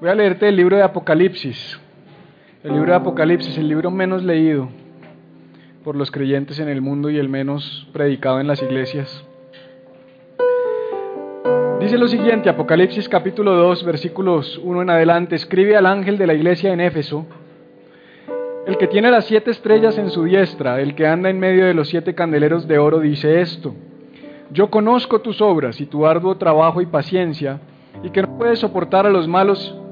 Voy a leerte el libro de Apocalipsis. El libro de Apocalipsis, el libro menos leído por los creyentes en el mundo y el menos predicado en las iglesias. Dice lo siguiente, Apocalipsis capítulo 2, versículos 1 en adelante, escribe al ángel de la iglesia en Éfeso, el que tiene las siete estrellas en su diestra, el que anda en medio de los siete candeleros de oro, dice esto, yo conozco tus obras y tu arduo trabajo y paciencia, y que no puedes soportar a los malos,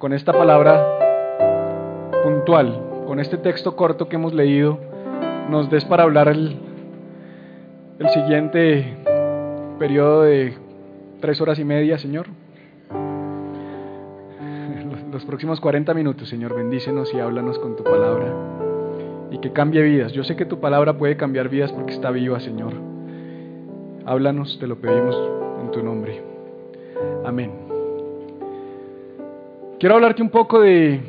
con esta palabra puntual, con este texto corto que hemos leído, nos des para hablar el, el siguiente periodo de tres horas y media, Señor. Los, próximos 40 minutos, Señor, bendícenos y háblanos con tu palabra. Y que cambie vidas. Yo sé que tu palabra puede cambiar vidas porque está viva, Señor. Háblanos, te lo pedimos en tu nombre. Amén. Quiero hablarte un poco de,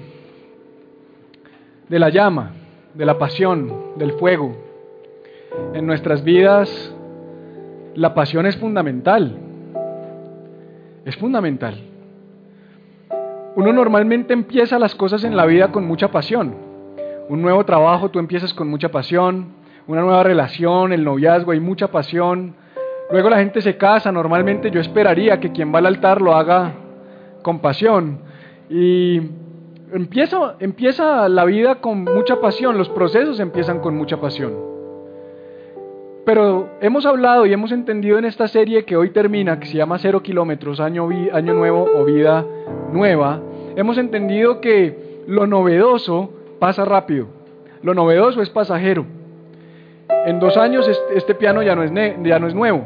de la llama de la pasión, del fuego. En nuestras vidas la pasión es fundamental. Es fundamental. Uno normalmente empieza las cosas en la vida con mucha pasión. Un nuevo trabajo tú empiezas con mucha pasión, una nueva relación, el noviazgo, hay mucha pasión. Luego la gente se casa, normalmente yo esperaría que quien va al altar lo haga con pasión. Y empieza, empieza la vida con mucha pasión, los procesos empiezan con mucha pasión. Pero hemos hablado y hemos entendido en esta serie que hoy termina, que se llama Cero Kilómetros, año, año Nuevo o Vida Nueva, hemos entendido que lo novedoso pasa rápido, lo novedoso es pasajero. En dos años este piano ya no es, ya no es nuevo.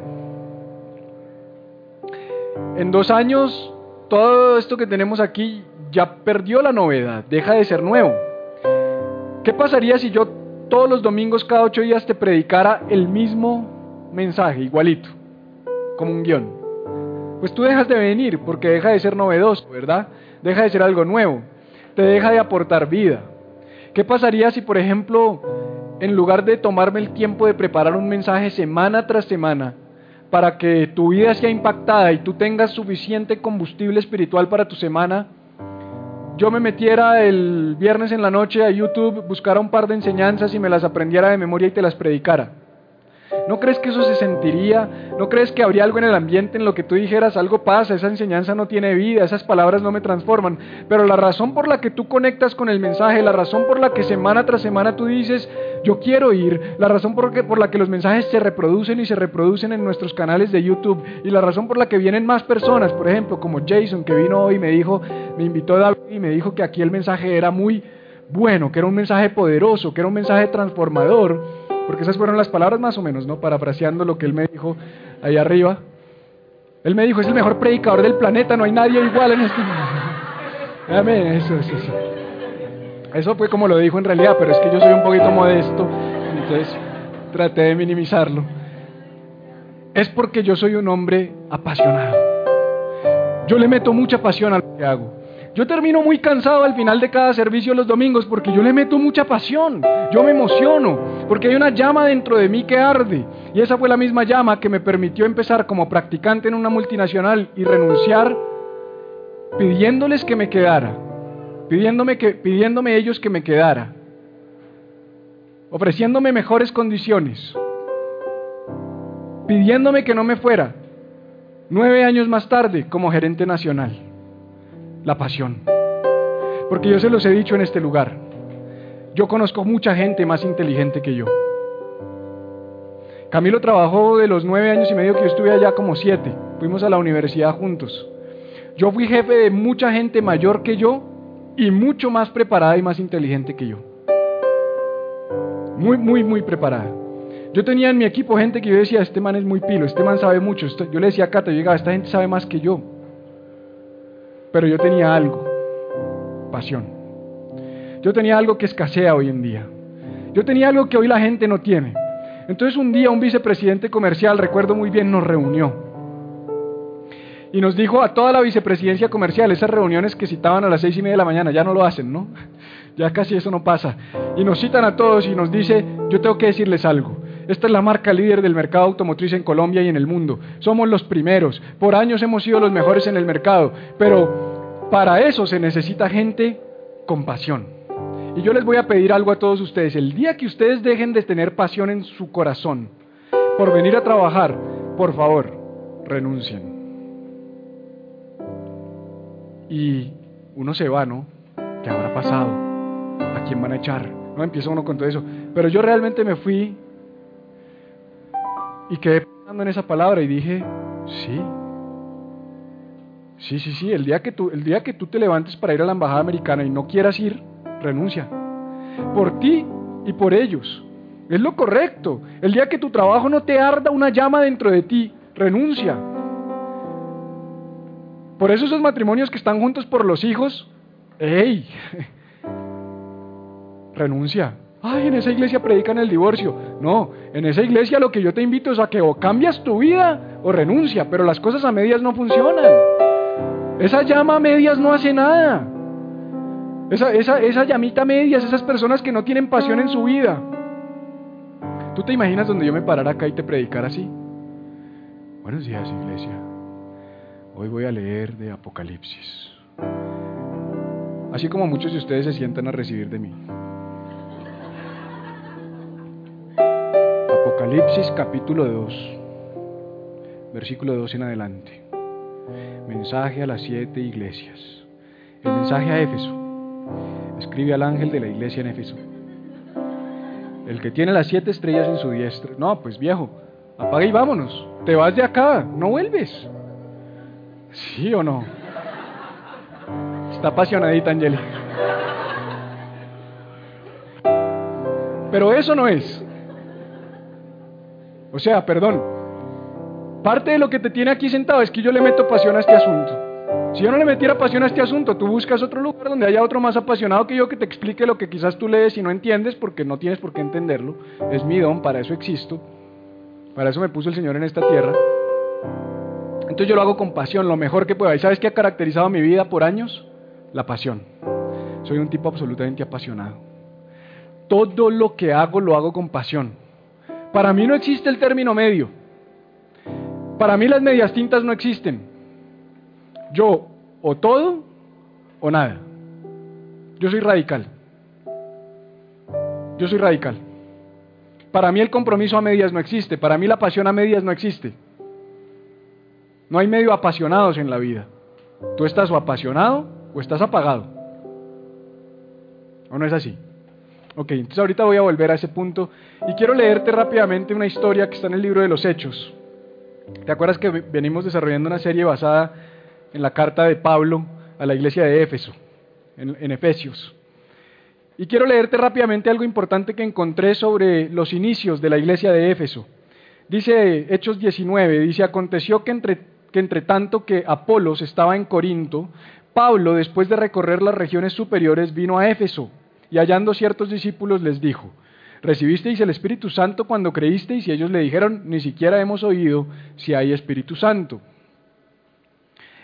En dos años todo esto que tenemos aquí ya perdió la novedad, deja de ser nuevo. ¿Qué pasaría si yo todos los domingos, cada ocho días, te predicara el mismo mensaje, igualito, como un guion? Pues tú dejas de venir porque deja de ser novedoso, ¿verdad? Deja de ser algo nuevo, te deja de aportar vida. ¿Qué pasaría si, por ejemplo, en lugar de tomarme el tiempo de preparar un mensaje semana tras semana, para que tu vida sea impactada y tú tengas suficiente combustible espiritual para tu semana, yo me metiera el viernes en la noche a YouTube, buscara un par de enseñanzas y me las aprendiera de memoria y te las predicara. ¿No crees que eso se sentiría? ¿No crees que habría algo en el ambiente en lo que tú dijeras, algo pasa, esa enseñanza no tiene vida, esas palabras no me transforman? Pero la razón por la que tú conectas con el mensaje, la razón por la que semana tras semana tú dices, yo quiero ir, la razón por, por la que los mensajes se reproducen y se reproducen en nuestros canales de YouTube, y la razón por la que vienen más personas, por ejemplo, como Jason, que vino hoy y me dijo, me invitó a David y me dijo que aquí el mensaje era muy bueno, que era un mensaje poderoso, que era un mensaje transformador porque esas fueron las palabras más o menos, ¿no? Parafraseando lo que él me dijo ahí arriba. Él me dijo, es el mejor predicador del planeta, no hay nadie igual en este mundo. Eso, eso, eso. Eso fue como lo dijo en realidad, pero es que yo soy un poquito modesto, entonces traté de minimizarlo. Es porque yo soy un hombre apasionado. Yo le meto mucha pasión a lo que hago. Yo termino muy cansado al final de cada servicio los domingos porque yo le meto mucha pasión, yo me emociono, porque hay una llama dentro de mí que arde. Y esa fue la misma llama que me permitió empezar como practicante en una multinacional y renunciar pidiéndoles que me quedara, pidiéndome, que, pidiéndome ellos que me quedara, ofreciéndome mejores condiciones, pidiéndome que no me fuera, nueve años más tarde como gerente nacional la pasión. Porque yo se los he dicho en este lugar. Yo conozco mucha gente más inteligente que yo. Camilo trabajó de los nueve años y medio que yo estuve allá como siete. Fuimos a la universidad juntos. Yo fui jefe de mucha gente mayor que yo y mucho más preparada y más inteligente que yo. Muy, muy, muy preparada. Yo tenía en mi equipo gente que yo decía, este man es muy pilo, este man sabe mucho. Yo le decía a Cata, yo llegaba, esta gente sabe más que yo. Pero yo tenía algo, pasión. Yo tenía algo que escasea hoy en día. Yo tenía algo que hoy la gente no tiene. Entonces un día un vicepresidente comercial, recuerdo muy bien, nos reunió y nos dijo a toda la vicepresidencia comercial, esas reuniones que citaban a las seis y media de la mañana, ya no lo hacen, ¿no? Ya casi eso no pasa. Y nos citan a todos y nos dice, yo tengo que decirles algo. Esta es la marca líder del mercado automotriz en Colombia y en el mundo. Somos los primeros. Por años hemos sido los mejores en el mercado. Pero para eso se necesita gente con pasión. Y yo les voy a pedir algo a todos ustedes. El día que ustedes dejen de tener pasión en su corazón por venir a trabajar, por favor, renuncien y uno se va, ¿no? ¿Qué habrá pasado? ¿A quién van a echar? No empieza uno con todo eso. Pero yo realmente me fui y quedé pensando en esa palabra y dije, sí. Sí, sí, sí, el día que tú el día que tú te levantes para ir a la embajada americana y no quieras ir, renuncia. Por ti y por ellos. Es lo correcto. El día que tu trabajo no te arda una llama dentro de ti, renuncia. Por eso esos matrimonios que están juntos por los hijos, ¡ey! Renuncia. Ay, en esa iglesia predican el divorcio. No, en esa iglesia lo que yo te invito es a que o cambias tu vida o renuncia, pero las cosas a medias no funcionan. Esa llama a medias no hace nada. Esa, esa, esa llamita a medias, esas personas que no tienen pasión en su vida. ¿Tú te imaginas donde yo me parara acá y te predicara así? Buenos días, iglesia. Hoy voy a leer de Apocalipsis. Así como muchos de ustedes se sientan a recibir de mí. Apocalipsis capítulo 2, versículo 2 en adelante. Mensaje a las siete iglesias. El mensaje a Éfeso. Escribe al ángel de la iglesia en Éfeso. El que tiene las siete estrellas en su diestra. No, pues viejo, apaga y vámonos. Te vas de acá, no vuelves. ¿Sí o no? Está apasionadita, Angeli. Pero eso no es. O sea, perdón. Parte de lo que te tiene aquí sentado es que yo le meto pasión a este asunto. Si yo no le metiera pasión a este asunto, tú buscas otro lugar donde haya otro más apasionado que yo que te explique lo que quizás tú lees y no entiendes porque no tienes por qué entenderlo. Es mi don, para eso existo. Para eso me puso el Señor en esta tierra. Entonces yo lo hago con pasión, lo mejor que pueda. ¿Y sabes qué ha caracterizado mi vida por años? La pasión. Soy un tipo absolutamente apasionado. Todo lo que hago lo hago con pasión. Para mí no existe el término medio. Para mí las medias tintas no existen. Yo o todo o nada. Yo soy radical. Yo soy radical. Para mí el compromiso a medias no existe. Para mí la pasión a medias no existe. No hay medio apasionados en la vida. Tú estás o apasionado o estás apagado. ¿O no es así? Ok, entonces ahorita voy a volver a ese punto y quiero leerte rápidamente una historia que está en el libro de los Hechos. ¿Te acuerdas que venimos desarrollando una serie basada en la carta de Pablo a la iglesia de Éfeso, en, Efesios? Y quiero leerte rápidamente algo importante que encontré sobre los inicios de la iglesia de Éfeso. Dice Hechos 19, dice, aconteció que entre que entre tanto que Apolos estaba en Corinto, Pablo, después de recorrer las regiones superiores, vino a Éfeso y hallando ciertos discípulos les dijo, ¿recibisteis el Espíritu Santo cuando creísteis? Y ellos le dijeron, ni siquiera hemos oído si hay Espíritu Santo.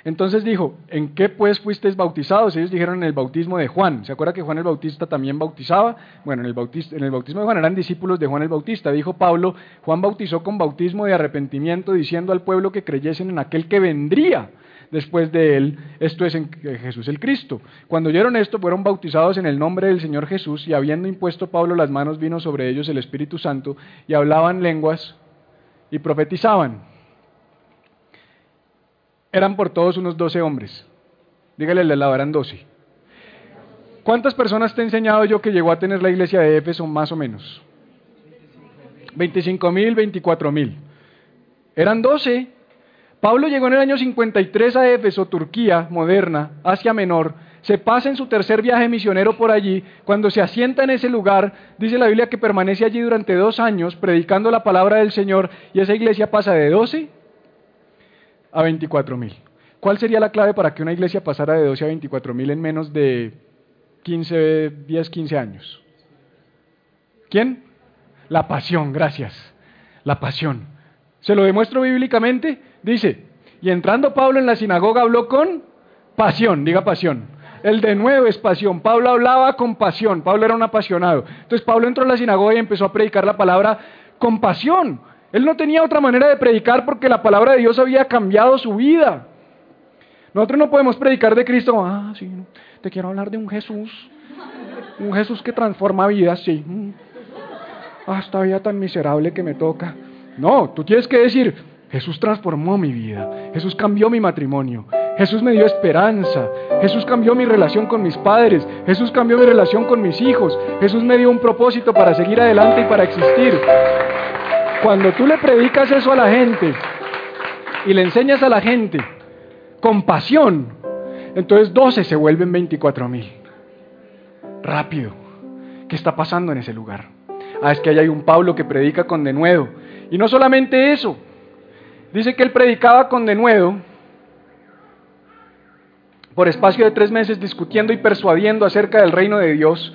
Entonces dijo, ¿en qué pues fuisteis bautizados? Ellos dijeron en el bautismo de Juan. ¿Se acuerda que Juan el Bautista también bautizaba? Bueno, en el, en el bautismo de Juan eran discípulos de Juan el Bautista. Dijo Pablo, Juan bautizó con bautismo de arrepentimiento, diciendo al pueblo que creyesen en aquel que vendría después de él, esto es en Jesús el Cristo. Cuando oyeron esto, fueron bautizados en el nombre del Señor Jesús, y habiendo impuesto Pablo las manos, vino sobre ellos el Espíritu Santo, y hablaban lenguas y profetizaban eran por todos unos doce hombres. Dígale al lado, eran doce. ¿Cuántas personas te he enseñado yo que llegó a tener la iglesia de Éfeso más o menos? 25 mil, 24 mil. Eran 12. Pablo llegó en el año 53 a Éfeso, Turquía, moderna, Asia Menor. Se pasa en su tercer viaje misionero por allí. Cuando se asienta en ese lugar, dice la Biblia que permanece allí durante dos años predicando la palabra del Señor y esa iglesia pasa de 12 a 24 mil. ¿Cuál sería la clave para que una iglesia pasara de 12 a 24 mil en menos de 15, 10, 15 años? ¿Quién? La pasión, gracias. La pasión. Se lo demuestro bíblicamente. Dice, y entrando Pablo en la sinagoga habló con pasión, diga pasión. El de nuevo es pasión. Pablo hablaba con pasión. Pablo era un apasionado. Entonces Pablo entró en la sinagoga y empezó a predicar la palabra con pasión. Él no tenía otra manera de predicar porque la palabra de Dios había cambiado su vida. Nosotros no podemos predicar de Cristo. Ah, sí, te quiero hablar de un Jesús. Un Jesús que transforma vidas, sí. Ah, esta vida tan miserable que me toca. No, tú tienes que decir, Jesús transformó mi vida. Jesús cambió mi matrimonio. Jesús me dio esperanza. Jesús cambió mi relación con mis padres. Jesús cambió mi relación con mis hijos. Jesús me dio un propósito para seguir adelante y para existir. Cuando tú le predicas eso a la gente y le enseñas a la gente con pasión, entonces 12 se vuelven 24 mil. Rápido. ¿Qué está pasando en ese lugar? Ah, es que ahí hay un Pablo que predica con denuedo. Y no solamente eso. Dice que él predicaba con denuedo por espacio de tres meses discutiendo y persuadiendo acerca del reino de Dios,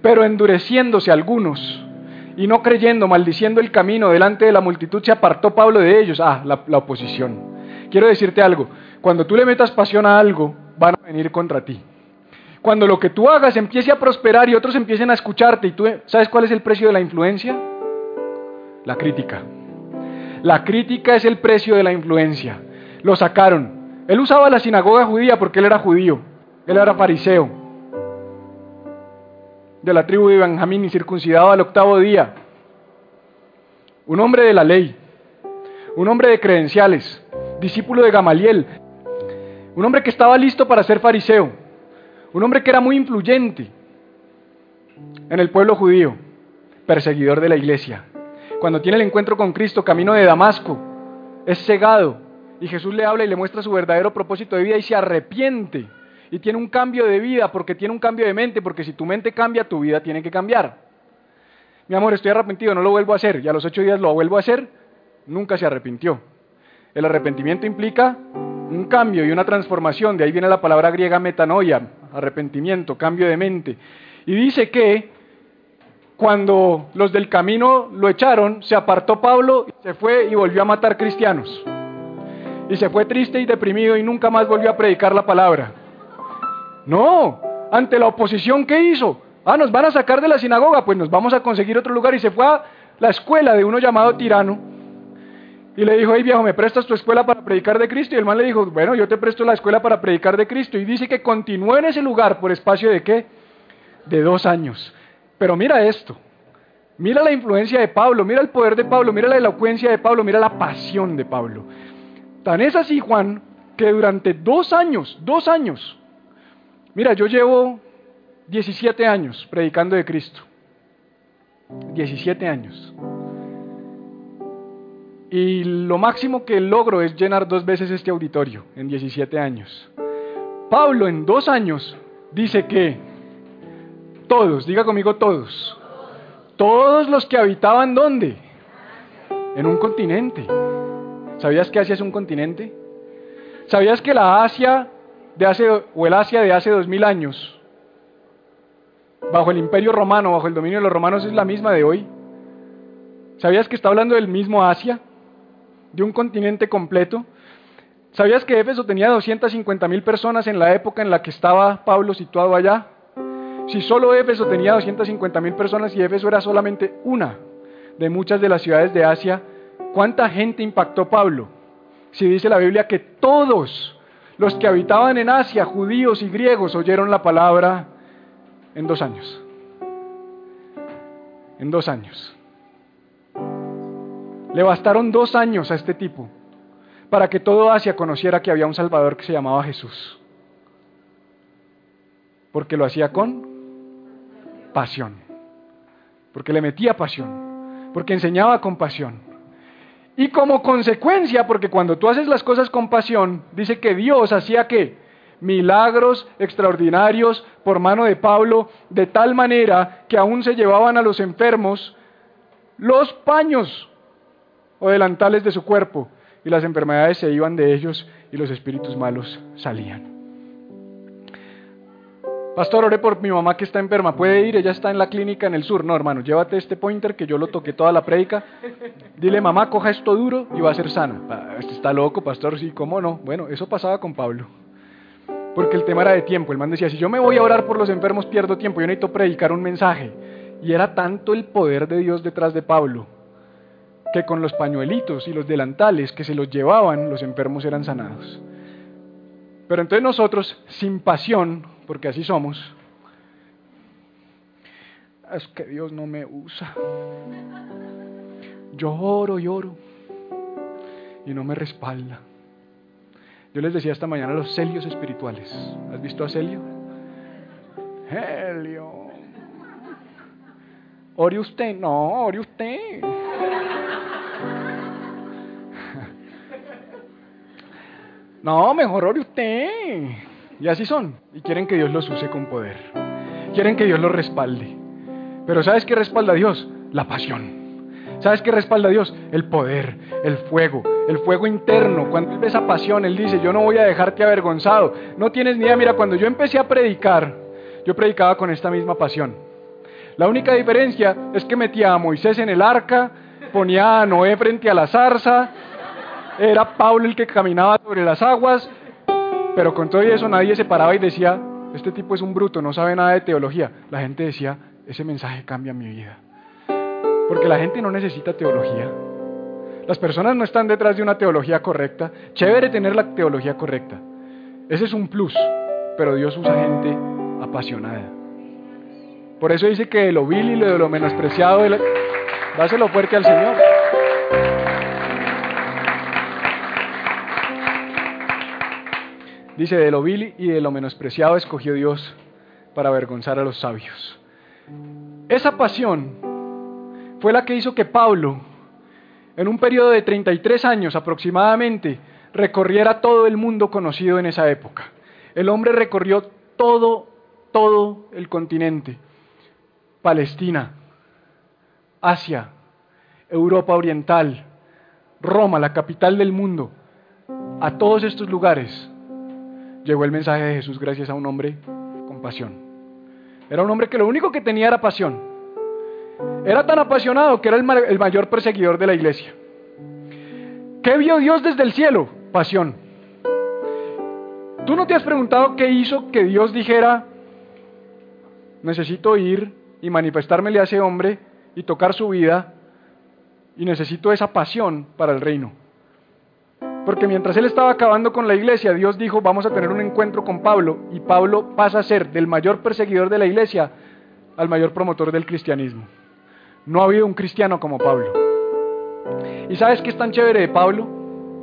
pero endureciéndose algunos y no creyendo, maldiciendo el camino delante de la multitud, se apartó Pablo de ellos. Ah, la, la oposición. Quiero decirte algo, cuando tú le metas pasión a algo, van a venir contra ti. Cuando lo que tú hagas empiece a prosperar y otros empiecen a escucharte, y tú sabes cuál es el precio de la influencia? La crítica. La crítica es el precio de la influencia. Lo sacaron. Él usaba la sinagoga judía porque él era judío, él era fariseo, de la tribu de Benjamín y circuncidado al octavo día. Un hombre de la ley, un hombre de credenciales, discípulo de Gamaliel, un hombre que estaba listo para ser fariseo, un hombre que era muy influyente en el pueblo judío, perseguidor de la iglesia. Cuando tiene el encuentro con Cristo, camino de Damasco, es cegado y Jesús le habla y le muestra su verdadero propósito de vida y se arrepiente y tiene un cambio de vida porque tiene un cambio de mente, porque si tu mente cambia, tu vida tiene que cambiar. Mi amor, estoy arrepentido, no lo vuelvo a hacer y a los ocho días lo vuelvo a hacer, nunca se arrepintió. El arrepentimiento implica un cambio y una transformación, de ahí viene la palabra griega metanoia, arrepentimiento, cambio de mente. Y dice que cuando los del camino lo echaron, se apartó Pablo, se fue y volvió a matar cristianos. Y se fue triste y deprimido y nunca más volvió a predicar la palabra. No, ante la oposición que hizo, ah, nos van a sacar de la sinagoga, pues nos vamos a conseguir otro lugar y se fue a la escuela de uno llamado Tirano y le dijo, hey viejo, ¿me prestas tu escuela para predicar de Cristo? Y el man le dijo, bueno, yo te presto la escuela para predicar de Cristo. Y dice que continuó en ese lugar por espacio de qué? De dos años. Pero mira esto, mira la influencia de Pablo, mira el poder de Pablo, mira la elocuencia de Pablo, mira la pasión de Pablo. Tan es así, Juan, que durante dos años, dos años, mira, yo llevo 17 años predicando de Cristo. 17 años. Y lo máximo que logro es llenar dos veces este auditorio en 17 años. Pablo en dos años dice que todos, diga conmigo todos, todos los que habitaban ¿dónde? En un continente. ¿Sabías que Asia es un continente? ¿Sabías que la Asia de hace, o el Asia de hace dos mil años, bajo el imperio romano, bajo el dominio de los romanos, es la misma de hoy? ¿Sabías que está hablando del mismo Asia? de un continente completo. ¿Sabías que Éfeso tenía 250 mil personas en la época en la que estaba Pablo situado allá? Si solo Éfeso tenía 250 mil personas y Éfeso era solamente una de muchas de las ciudades de Asia, ¿cuánta gente impactó Pablo? Si dice la Biblia que todos los que habitaban en Asia, judíos y griegos, oyeron la palabra en dos años. En dos años. Le bastaron dos años a este tipo para que todo Asia conociera que había un Salvador que se llamaba Jesús. Porque lo hacía con pasión. Porque le metía pasión. Porque enseñaba con pasión. Y como consecuencia, porque cuando tú haces las cosas con pasión, dice que Dios hacía que milagros extraordinarios por mano de Pablo, de tal manera que aún se llevaban a los enfermos los paños o delantales de su cuerpo y las enfermedades se iban de ellos y los espíritus malos salían. Pastor, oré por mi mamá que está enferma. ¿Puede ir? Ella está en la clínica en el sur. No, hermano, llévate este pointer que yo lo toqué toda la predica. Dile, mamá, coja esto duro y va a ser sana. Este está loco, pastor. Sí, ¿cómo no? Bueno, eso pasaba con Pablo. Porque el tema era de tiempo. El man decía, si yo me voy a orar por los enfermos, pierdo tiempo. Yo necesito predicar un mensaje. Y era tanto el poder de Dios detrás de Pablo que con los pañuelitos y los delantales que se los llevaban, los enfermos eran sanados. Pero entonces nosotros, sin pasión, porque así somos, es que Dios no me usa. Yo oro y oro y no me respalda. Yo les decía esta mañana los celios espirituales. ¿Has visto a Celio? Helio. Ore usted, no, ore usted. No, mejor ore usted. Y así son. Y quieren que Dios los use con poder. Quieren que Dios los respalde. Pero ¿sabes qué respalda a Dios? La pasión. ¿Sabes qué respalda a Dios? El poder, el fuego, el fuego interno. Cuando Él ve esa pasión, Él dice, yo no voy a dejarte avergonzado. No tienes ni idea. Mira, cuando yo empecé a predicar, yo predicaba con esta misma pasión. La única diferencia es que metía a Moisés en el arca, ponía a Noé frente a la zarza, era Pablo el que caminaba sobre las aguas, pero con todo eso nadie se paraba y decía, este tipo es un bruto, no sabe nada de teología. La gente decía, ese mensaje cambia mi vida. Porque la gente no necesita teología. Las personas no están detrás de una teología correcta. Chévere tener la teología correcta. Ese es un plus, pero Dios usa gente apasionada. Por eso dice que de lo vil y de lo menospreciado, dáselo fuerte al Señor. Dice, de lo vil y de lo menospreciado escogió Dios para avergonzar a los sabios. Esa pasión fue la que hizo que Pablo, en un periodo de 33 años aproximadamente, recorriera todo el mundo conocido en esa época. El hombre recorrió todo, todo el continente. Palestina, Asia, Europa Oriental, Roma, la capital del mundo. A todos estos lugares llegó el mensaje de Jesús gracias a un hombre con pasión. Era un hombre que lo único que tenía era pasión. Era tan apasionado que era el, mayor perseguidor de la iglesia. ¿Qué vio Dios desde el cielo? Pasión. ¿Tú no te has preguntado qué hizo que Dios dijera, necesito ir y manifestármele a ese hombre y tocar su vida y necesito esa pasión para el reino? Porque mientras él estaba acabando con la iglesia, Dios dijo, vamos a tener un encuentro con Pablo, y Pablo pasa a ser del mayor perseguidor de la iglesia al mayor promotor del cristianismo. No ha habido un cristiano como Pablo. ¿Y sabes qué es tan chévere de Pablo?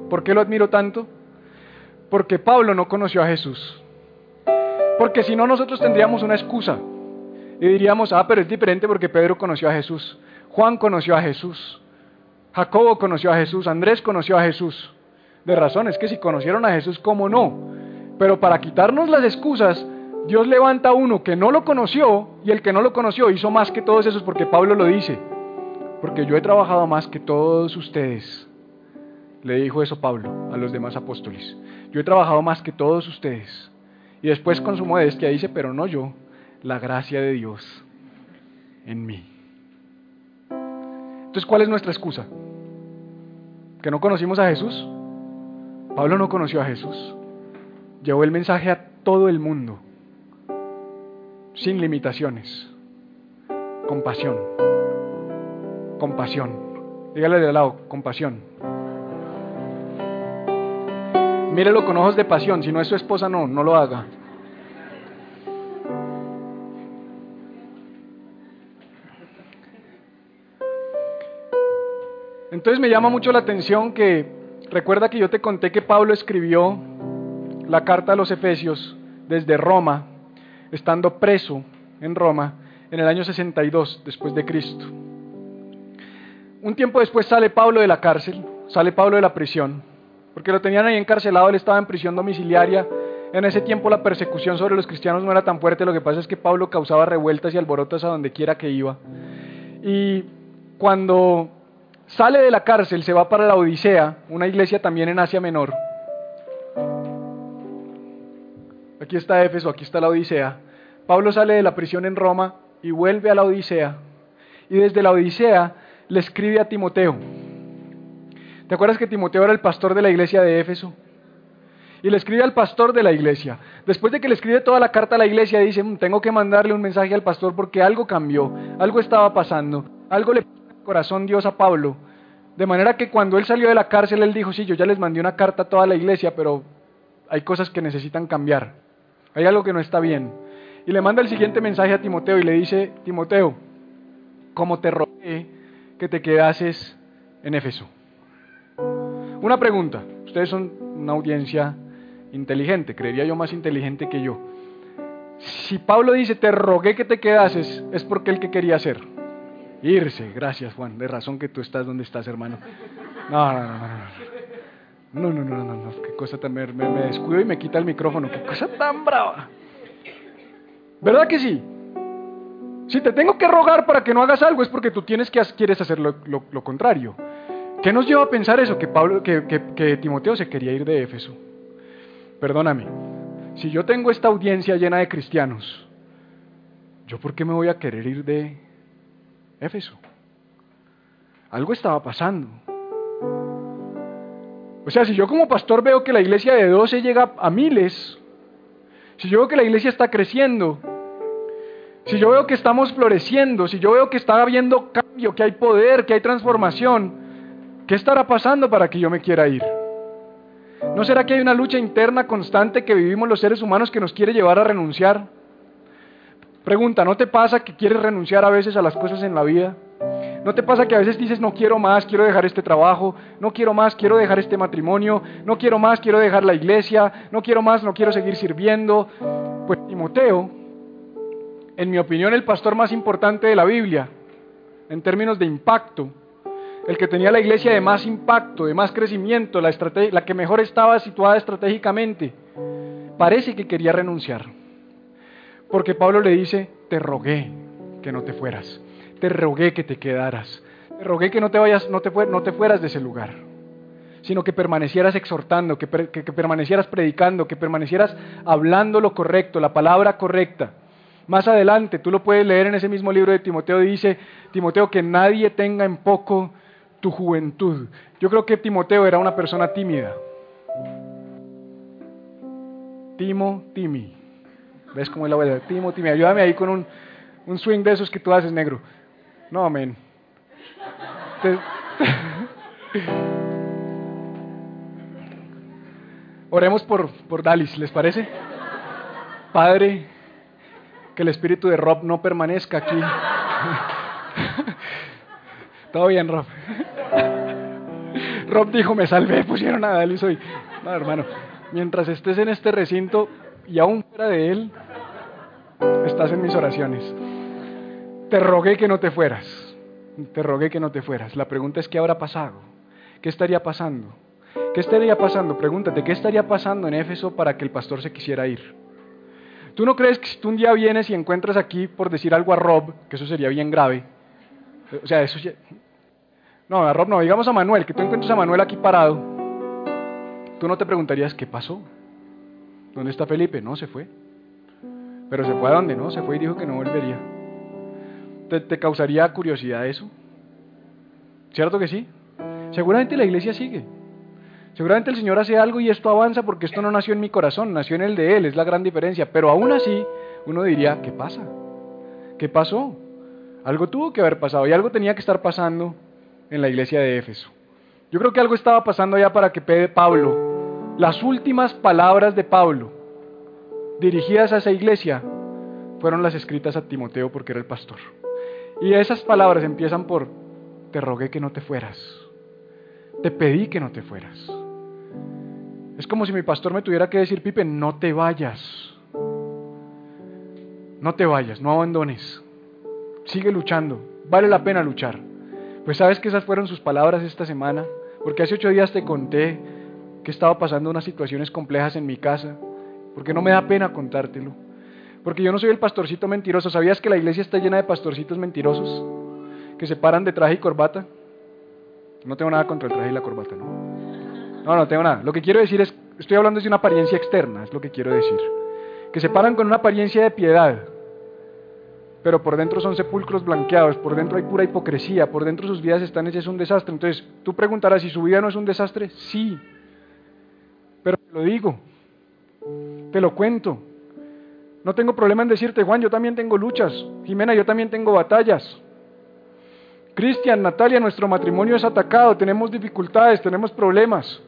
¿Por qué lo admiro tanto? Porque Pablo no conoció a Jesús. Porque si no, nosotros tendríamos una excusa. Y diríamos, ah, pero es diferente porque Pedro conoció a Jesús. Juan conoció a Jesús. Jacobo conoció a Jesús. Andrés conoció a Jesús de razones que si conocieron a Jesús, ¿cómo no? Pero para quitarnos las excusas, Dios levanta a uno que no lo conoció y el que no lo conoció hizo más que todos esos porque Pablo lo dice. Porque yo he trabajado más que todos ustedes. Le dijo eso Pablo a los demás apóstoles. Yo he trabajado más que todos ustedes. Y después con su modestia dice, pero no yo, la gracia de Dios en mí. Entonces, ¿cuál es nuestra excusa? ¿Que no conocimos a Jesús? Pablo no conoció a Jesús. Llevó el mensaje a todo el mundo, sin limitaciones, con pasión. Compasión. Dígale de lado, compasión. Mírelo con ojos de pasión, si no es su esposa, no, no lo haga. Entonces me llama mucho la atención que Recuerda que yo te conté que Pablo escribió la carta a los Efesios desde Roma, estando preso en Roma en el año 62 después de Cristo. Un tiempo después sale Pablo de la cárcel, sale Pablo de la prisión, porque lo tenían ahí encarcelado, él estaba en prisión domiciliaria. En ese tiempo la persecución sobre los cristianos no era tan fuerte, lo que pasa es que Pablo causaba revueltas y alborotas a donde quiera que iba. Y cuando sale de la cárcel, se va para la Odisea, una iglesia también en Asia Menor. Aquí está Éfeso, aquí está la Odisea. Pablo sale de la prisión en Roma y vuelve a la Odisea. Y desde la Odisea le escribe a Timoteo. ¿Te acuerdas que Timoteo era el pastor de la iglesia de Éfeso? Y le escribe al pastor de la iglesia. Después de que le escribe toda la carta a la iglesia, dice, mm, tengo que mandarle un mensaje al pastor porque algo cambió, algo estaba pasando, algo le corazón Dios a Pablo. De manera que cuando él salió de la cárcel, él dijo, sí, yo ya les mandé una carta a toda la iglesia, pero hay cosas que necesitan cambiar. Hay algo que no está bien. Y le manda el siguiente mensaje a Timoteo y le dice, Timoteo, como te rogué que te quedases en Éfeso. Una pregunta, ustedes son una audiencia inteligente, creería yo más inteligente que yo. Si Pablo dice, te rogué que te quedases, es porque él que quería hacer. Irse, gracias Juan, de razón que tú estás donde estás, hermano. No, no, no, no. No, no, no, no, no, qué cosa tan... Me, descuido y me quita el micrófono, qué cosa tan brava. ¿Verdad que sí? Si te tengo que rogar para que no hagas algo es porque tú tienes que, quieres hacer lo, lo, contrario. ¿Qué nos lleva a pensar eso? Que, Pablo, que, que, que Timoteo se quería ir de Éfeso. Perdóname, si yo tengo esta audiencia llena de cristianos, ¿yo por qué me voy a querer ir de Éfeso? Algo estaba pasando. O sea, si yo como pastor veo que la iglesia de 12 llega a miles, si yo veo que la iglesia está creciendo, si yo veo que estamos floreciendo, si yo veo que está habiendo cambio, que hay poder, que hay transformación, ¿qué estará pasando para que yo me quiera ir? ¿No será que hay una lucha interna constante que vivimos los seres humanos que nos quiere llevar a renunciar? Pregunta, ¿no te pasa que quieres renunciar a veces a las cosas en la vida? ¿No te pasa que a veces dices, no quiero más, quiero dejar este trabajo, no quiero más, quiero dejar este matrimonio, no quiero más, quiero dejar la iglesia, no quiero más, no quiero seguir sirviendo? Pues Timoteo, en mi opinión, el pastor más importante de la Biblia, en términos de impacto, el que tenía la iglesia de más impacto, de más crecimiento, la, la que mejor estaba situada estratégicamente, parece que quería renunciar. Porque Pablo le dice, te rogué que no te fueras te rogué que te quedaras. Te rogué que no te, vayas, no te, fueras de ese lugar, sino que permanecieras exhortando, que, que, que permanecieras predicando, que permanecieras hablando lo correcto, la palabra correcta. Más adelante, tú lo puedes leer en ese mismo libro de Timoteo, dice, Timoteo, que nadie tenga en poco tu juventud. Yo creo que Timoteo era una persona tímida. Timo, Timi. ¿Ves cómo es la abuela? Timo, Timi. Ayúdame ahí con un, un swing de esos que tú haces, negro. No, amén. Oremos por, por Dalis, ¿les parece? Padre, que el espíritu de Rob no permanezca aquí. Todo bien, Rob. Rob dijo, me salvé, pusieron a Dalis hoy. No, hermano, mientras estés en este recinto y aún fuera de él, estás en mis oraciones te rogué que no te fueras, te rogué que no te fueras. La pregunta es, ¿qué habrá pasado? ¿Qué estaría pasando? ¿Qué estaría pasando? Pregúntate, ¿qué estaría pasando en Éfeso para que el pastor se quisiera ir? ¿Tú no crees que si tú un día vienes y encuentras aquí, por decir algo a Rob, que eso sería bien grave? O sea, eso No, a Rob no, digamos a Manuel, que tú encuentres a Manuel aquí parado. Tú no te preguntarías, ¿qué pasó? ¿Dónde está Felipe? No, se fue. Pero se fue a dónde, no, se fue y dijo que no volvería. ¿Te, causaría curiosidad eso? ¿Cierto que sí? Seguramente la iglesia sigue. Seguramente el Señor hace algo y esto avanza porque esto no nació en mi corazón, nació en el de Él, es la gran diferencia. Pero aún así, uno diría, ¿qué pasa? ¿Qué pasó? Algo tuvo que haber pasado y algo tenía que estar pasando en la iglesia de Éfeso. Yo creo que algo estaba pasando ya para que Pablo, las últimas palabras de Pablo dirigidas a esa iglesia, fueron las escritas a Timoteo porque era el pastor. Y esas palabras empiezan por, te rogué que no te fueras, te pedí que no te fueras. Es como si mi pastor me tuviera que decir, Pipe, no te vayas. No te vayas, no abandones. Sigue luchando. Vale la pena luchar. Pues sabes que esas fueron sus palabras esta semana, porque hace ocho días te conté que estaba pasando unas situaciones complejas en mi casa, porque no me da pena contártelo. Porque yo no soy el pastorcito mentiroso. ¿Sabías que la iglesia está llena de pastorcitos mentirosos que se paran de traje y corbata? No tengo nada contra el traje y la corbata, ¿no? No, no tengo nada. Lo que quiero decir es, estoy hablando de una apariencia externa, es lo que quiero decir. Que se paran con una apariencia de piedad, pero por dentro son sepulcros blanqueados, por dentro hay pura hipocresía, por dentro sus vidas están hechas un desastre. Entonces, tú preguntarás si su vida no es un desastre, sí, pero te lo digo, te lo cuento. No tengo problema en decirte, Juan, yo también tengo luchas, Jimena, yo también tengo batallas. Cristian, Natalia, nuestro matrimonio es atacado, tenemos dificultades, tenemos problemas.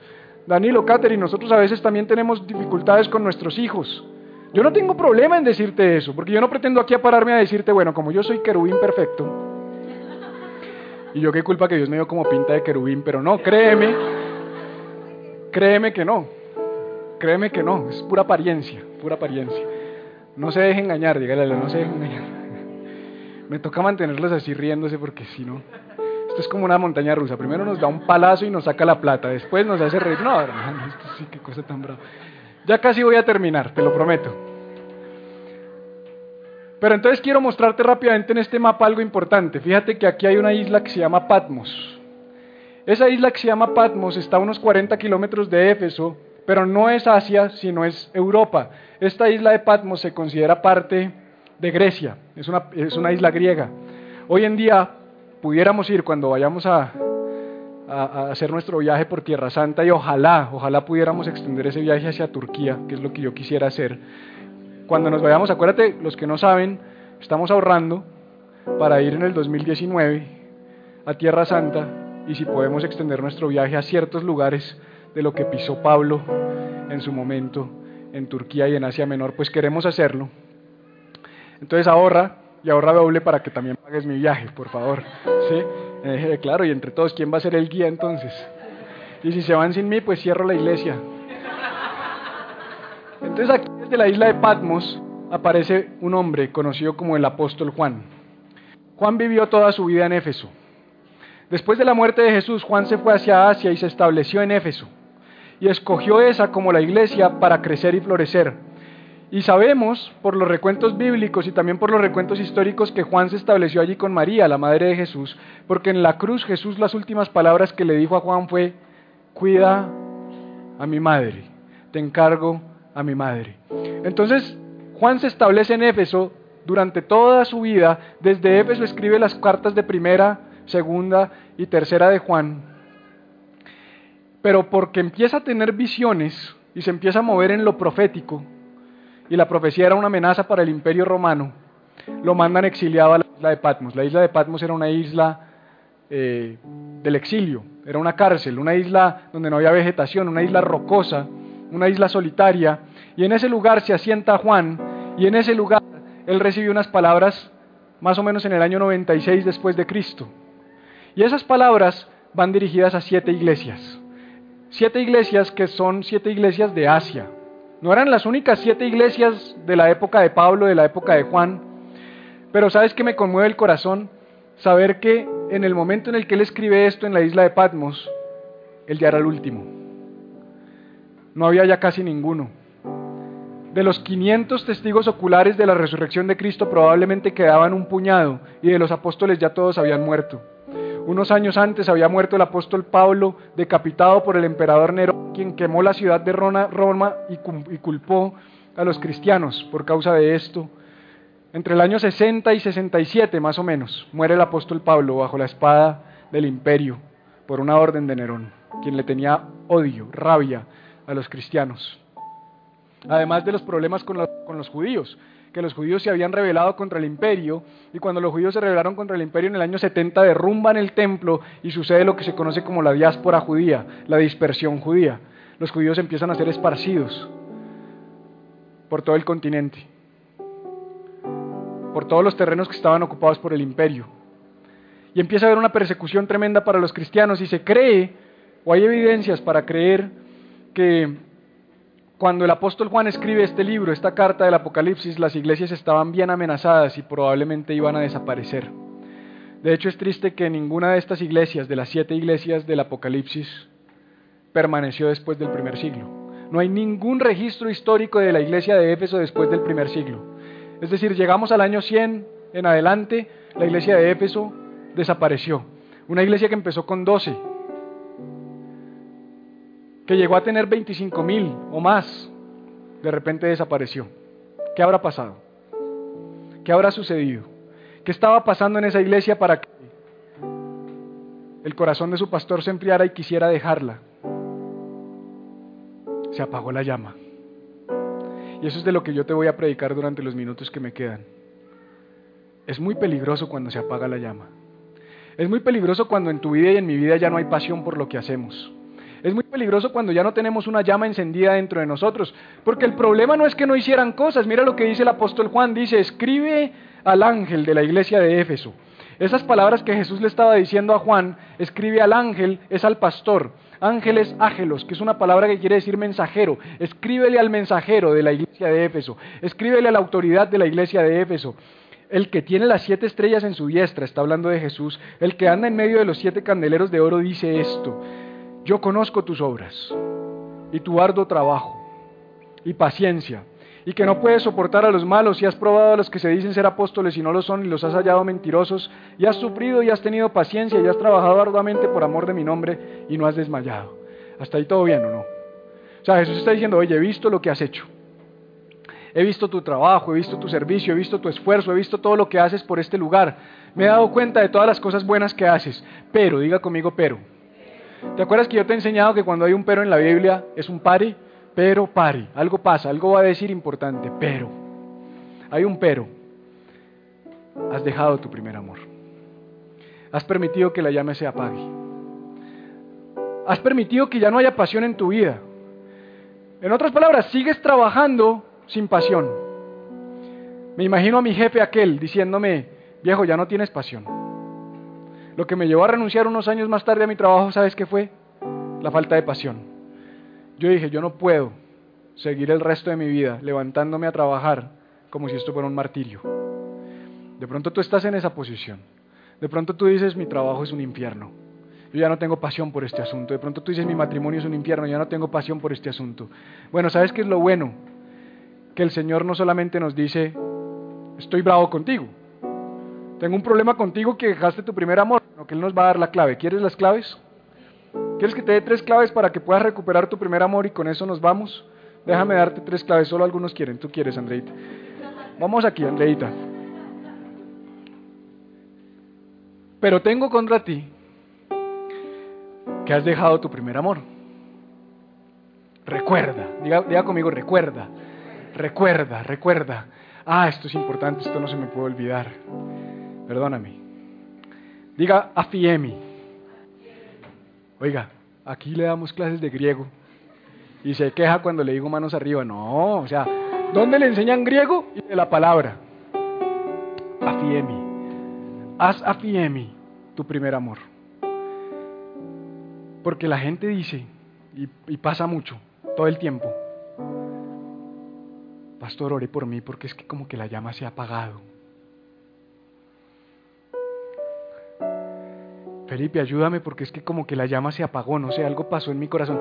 Danilo, Catherine, nosotros a veces también tenemos dificultades con nuestros hijos. Yo no tengo problema en decirte eso, porque yo no pretendo aquí pararme a decirte, bueno, como yo soy querubín perfecto, y yo qué culpa que Dios me dio como pinta de querubín, pero no, créeme, créeme que no, créeme que no, es pura apariencia, pura apariencia. No se deje engañar, dígale, no se deje engañar. Me toca mantenerlos así riéndose porque si no, esto es como una montaña rusa. Primero nos da un palazo y nos saca la plata, después nos hace reír. No, hermano, esto sí, qué cosa tan brava. Ya casi voy a terminar, te lo prometo. Pero entonces quiero mostrarte rápidamente en este mapa algo importante. Fíjate que aquí hay una isla que se llama Patmos. Esa isla que se llama Patmos está a unos 40 kilómetros de Éfeso, pero no es Asia, sino es Europa. Esta isla de Patmos se considera parte de Grecia, es una, es una isla griega. Hoy en día pudiéramos ir cuando vayamos a, a, hacer nuestro viaje por Tierra Santa y ojalá, ojalá pudiéramos extender ese viaje hacia Turquía, que es lo que yo quisiera hacer. Cuando nos vayamos, acuérdate, los que no saben, estamos ahorrando para ir en el 2019 a Tierra Santa y si podemos extender nuestro viaje a ciertos lugares de lo que pisó Pablo en su momento en Turquía y en Asia Menor, pues queremos hacerlo. Entonces ahorra y ahorra doble para que también pagues mi viaje, por favor. ¿Sí? Eh, claro, y entre todos, ¿quién va a ser el guía entonces? Y si se van sin mí, pues cierro la iglesia. Entonces aquí desde la isla de Patmos aparece un hombre conocido como el apóstol Juan. Juan vivió toda su vida en Éfeso. Después de la muerte de Jesús, Juan se fue hacia Asia y se estableció en Éfeso. Y escogió esa como la iglesia para crecer y florecer. Y sabemos por los recuentos bíblicos y también por los recuentos históricos que Juan se estableció allí con María, la madre de Jesús, porque en la cruz Jesús las últimas palabras que le dijo a Juan fue, cuida a mi madre, te encargo a mi madre. Entonces, Juan se establece en Éfeso durante toda su vida, desde Éfeso escribe las cartas de primera, segunda y tercera de Juan, pero porque empieza a tener visiones y se empieza a mover en lo profético, y la profecía era una amenaza para el imperio romano, lo mandan exiliado a la isla de Patmos. La isla de Patmos era una isla eh, del exilio, era una cárcel, una isla donde no había vegetación, una isla rocosa, una isla solitaria, y en ese lugar se asienta Juan, y en ese lugar él recibió unas palabras más o menos en el año 96 después de Cristo. Y esas palabras van dirigidas a siete iglesias. Siete iglesias que son siete iglesias de Asia, no eran las únicas siete iglesias de la época de Pablo, de la época de Juan, pero sabes que me conmueve el corazón saber que en el momento en el que él escribe esto en la isla de Patmos, él ya era el último. No había ya casi ninguno. De los 500 testigos oculares de la resurrección de Cristo probablemente quedaban un puñado y de los apóstoles ya todos habían muerto. Unos años antes había muerto el apóstol Pablo, decapitado por el emperador Nero, quien quemó la ciudad de Roma y culpó a los cristianos por causa de esto. Entre el año 60 y 67 más o menos muere el apóstol Pablo bajo la espada del imperio por una orden de Nerón, quien le tenía odio, rabia a los cristianos. Además de los problemas con con los judíos, que los judíos se habían rebelado contra el imperio y cuando los judíos se rebelaron contra el imperio en el año 70 derrumban el templo y sucede lo que se conoce como la diáspora judía, la dispersión judía. Los judíos empiezan a ser esparcidos por todo el continente, por todos los terrenos que estaban ocupados por el imperio. Y empieza a haber una persecución tremenda para los cristianos y se cree, o hay evidencias para creer, que Cuando el apóstol Juan escribe este libro, esta carta del Apocalipsis, las iglesias estaban bien amenazadas y probablemente iban a desaparecer. De hecho, es triste que ninguna de estas iglesias, de las siete iglesias del Apocalipsis, permaneció después del primer siglo. No hay ningún registro histórico de la iglesia de Éfeso después del primer siglo. Es decir, llegamos al año 100 en adelante, la iglesia de Éfeso desapareció. Una iglesia que empezó con 12, que llegó a tener 25 mil o más, de repente desapareció. ¿Qué habrá pasado? ¿Qué habrá sucedido? ¿Qué estaba pasando en esa iglesia para que el corazón de su pastor se enfriara y quisiera dejarla? Se apagó la llama. Y eso es de lo que yo te voy a predicar durante los minutos que me quedan. Es muy peligroso cuando se apaga la llama. Es muy peligroso cuando en tu vida y en mi vida ya no hay pasión por lo que hacemos. Es muy peligroso cuando ya no tenemos una llama encendida dentro de nosotros, porque el problema no es que no hicieran cosas. Mira lo que dice el apóstol Juan, dice, escribe al ángel de la iglesia de Éfeso. Esas palabras que Jesús le estaba diciendo a Juan, escribe al ángel, es al pastor. Ángeles ágelos, que es una palabra que quiere decir mensajero. Escríbele al mensajero de la iglesia de Éfeso. Escríbele a la autoridad de la iglesia de Éfeso. El que tiene las siete estrellas en su diestra, está hablando de Jesús. El que anda en medio de los siete candeleros de oro dice esto yo conozco tus obras y tu arduo trabajo y paciencia, y que no puedes soportar a los malos y has probado a los que se dicen ser apóstoles y no lo son y los has hallado mentirosos, y has sufrido y has tenido paciencia y has trabajado arduamente por amor de mi nombre y no has desmayado. ¿Hasta ahí todo bien o no? O sea, Jesús está diciendo, oye, he visto lo que has hecho. He visto tu trabajo, he visto tu servicio, he visto tu esfuerzo, he visto todo lo que haces por este lugar. Me he dado cuenta de todas las cosas buenas que haces. Pero, diga conmigo, pero. ¿Te acuerdas que yo te he enseñado que cuando hay un pero en la Biblia es un pare? Pero pare, algo pasa, algo va a decir importante, pero. Hay un pero. Has dejado tu primer amor. Has permitido que la llama se apague. Has permitido que ya no haya pasión en tu vida. En otras palabras, sigues trabajando sin pasión. Me imagino a mi jefe aquel diciéndome, viejo, ya no tienes pasión. Lo que me llevó a renunciar unos años más tarde a mi trabajo, ¿sabes qué fue? La falta de pasión. Yo dije, yo no puedo seguir el resto de mi vida levantándome a trabajar como si esto fuera un martirio. De pronto tú estás en esa posición. De pronto tú dices, mi trabajo es un infierno. Yo ya no tengo pasión por este asunto. De pronto tú dices, mi matrimonio es un infierno. Yo ya no tengo pasión por este asunto. Bueno, ¿sabes qué es lo bueno? Que el Señor no solamente nos dice, estoy bravo contigo. Tengo un problema contigo que dejaste tu primer amor que Él nos va a dar la clave. ¿Quieres las claves? ¿Quieres que te dé tres claves para que puedas recuperar tu primer amor y con eso nos vamos? Déjame darte tres claves, solo algunos quieren. Tú quieres, Andreita. Vamos aquí, Andreita. Pero tengo contra ti que has dejado tu primer amor. Recuerda, diga, diga conmigo, recuerda, recuerda, recuerda. Ah, esto es importante, esto no se me puede olvidar. Perdóname. Diga afiemi. Oiga, aquí le damos clases de griego y se queja cuando le digo manos arriba. No, o sea, ¿dónde le enseñan griego? Y de la palabra. Afiemi. Haz afiemi tu primer amor. Porque la gente dice, y, y pasa mucho, todo el tiempo, Pastor, ore por mí porque es que como que la llama se ha apagado. Felipe, ayúdame porque es que como que la llama se apagó, no sé, algo pasó en mi corazón.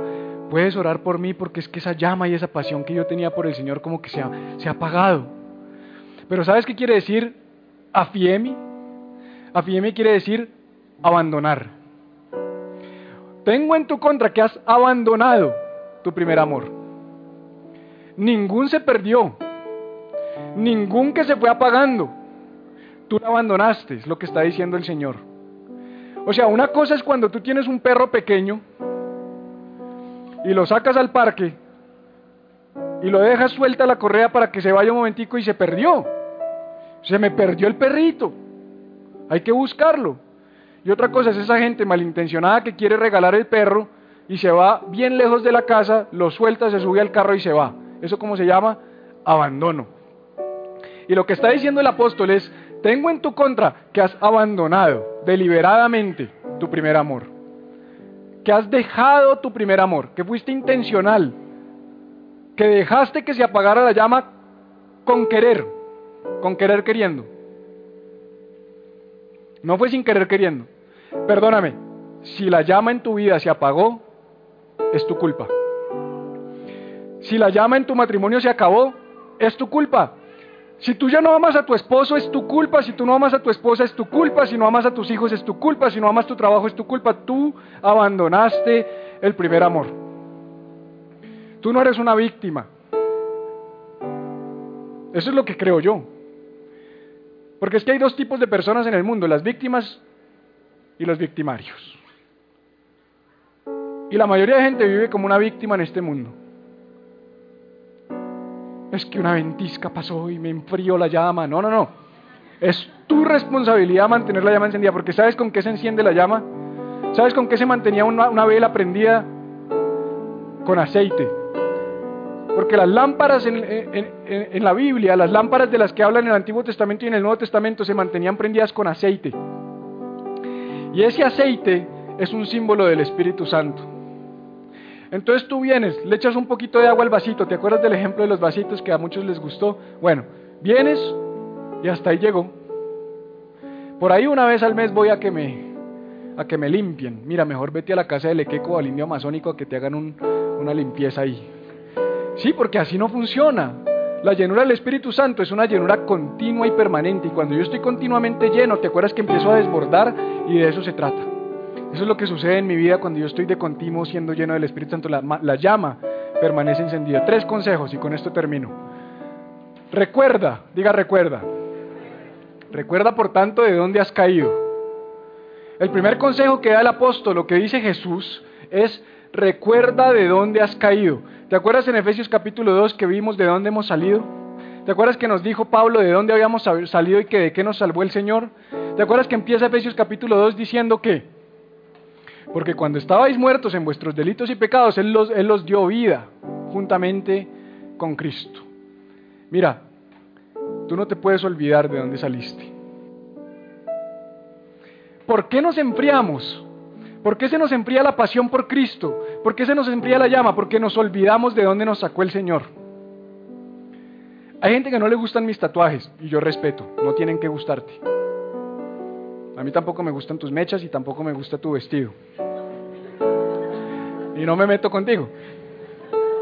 Puedes orar por mí porque es que esa llama y esa pasión que yo tenía por el Señor como que se ha, se ha apagado. Pero ¿sabes qué quiere decir afiemi? Afiemi quiere decir abandonar. Tengo en tu contra que has abandonado tu primer amor. Ningún se perdió. Ningún que se fue apagando. Tú la abandonaste, es lo que está diciendo el Señor. O sea, una cosa es cuando tú tienes un perro pequeño y lo sacas al parque y lo dejas suelta la correa para que se vaya un momentico y se perdió. Se me perdió el perrito. Hay que buscarlo. Y otra cosa es esa gente malintencionada que quiere regalar el perro y se va bien lejos de la casa, lo suelta, se sube al carro y se va. ¿Eso cómo se llama? Abandono. Y lo que está diciendo el apóstol es, tengo en tu contra que has abandonado deliberadamente tu primer amor, que has dejado tu primer amor, que fuiste intencional, que dejaste que se apagara la llama con querer, con querer queriendo. No fue sin querer queriendo. Perdóname, si la llama en tu vida se apagó, es tu culpa. Si la llama en tu matrimonio se acabó, es tu culpa. Si tú ya no amas a tu esposo, es tu culpa. Si tú no amas a tu esposa, es tu culpa. Si no amas a tus hijos, es tu culpa. Si no amas tu trabajo, es tu culpa. Tú abandonaste el primer amor. Tú no eres una víctima. Eso es lo que creo yo. Porque es que hay dos tipos de personas en el mundo, las víctimas y los victimarios. Y la mayoría de gente vive como una víctima en este mundo. Es que una ventisca pasó y me enfrió la llama. No, no, no. Es tu responsabilidad mantener la llama encendida, porque ¿sabes con qué se enciende la llama? ¿Sabes con qué se mantenía una, vela prendida? Con aceite. Porque las lámparas en, en, la Biblia, las lámparas de las que hablan en el Antiguo Testamento y en el Nuevo Testamento, se mantenían prendidas con aceite. Y ese aceite es un símbolo del Espíritu Santo. Entonces tú vienes, le echas un poquito de agua al vasito, ¿te acuerdas del ejemplo de los vasitos que a muchos les gustó? Bueno, vienes y hasta ahí llegó. Por ahí una vez al mes voy a que me, a que me limpien. Mira, mejor vete a la casa del Equeco o al indio amazónico a que te hagan una limpieza ahí. Sí, porque así no funciona. La llenura del Espíritu Santo es una llenura continua y permanente. Y cuando yo estoy continuamente lleno, ¿te acuerdas que empiezo a desbordar? Y de eso se trata. Eso es lo que sucede en mi vida cuando yo estoy de continuo siendo lleno del Espíritu Santo. La, llama permanece encendida. Tres consejos y con esto termino. Recuerda, diga recuerda. Recuerda por tanto de dónde has caído. El primer consejo que da el apóstol, lo que dice Jesús, es recuerda de dónde has caído. ¿Te acuerdas en Efesios capítulo 2 que vimos de dónde hemos salido? ¿Te acuerdas que nos dijo Pablo de dónde habíamos salido y que de qué nos salvó el Señor? ¿Te acuerdas que empieza Efesios capítulo 2 diciendo que porque cuando estabais muertos en vuestros delitos y pecados, Él los, Él los dio vida juntamente con Cristo. Mira, tú no te puedes olvidar de dónde saliste. ¿Por qué nos enfriamos? ¿Por qué se nos enfría la pasión por Cristo? ¿Por qué se nos enfría la llama? Porque nos olvidamos de dónde nos sacó el Señor. Hay gente que no le gustan mis tatuajes y yo respeto, no tienen que gustarte. A mí tampoco me gustan tus mechas y tampoco me gusta tu vestido. Y no me meto contigo.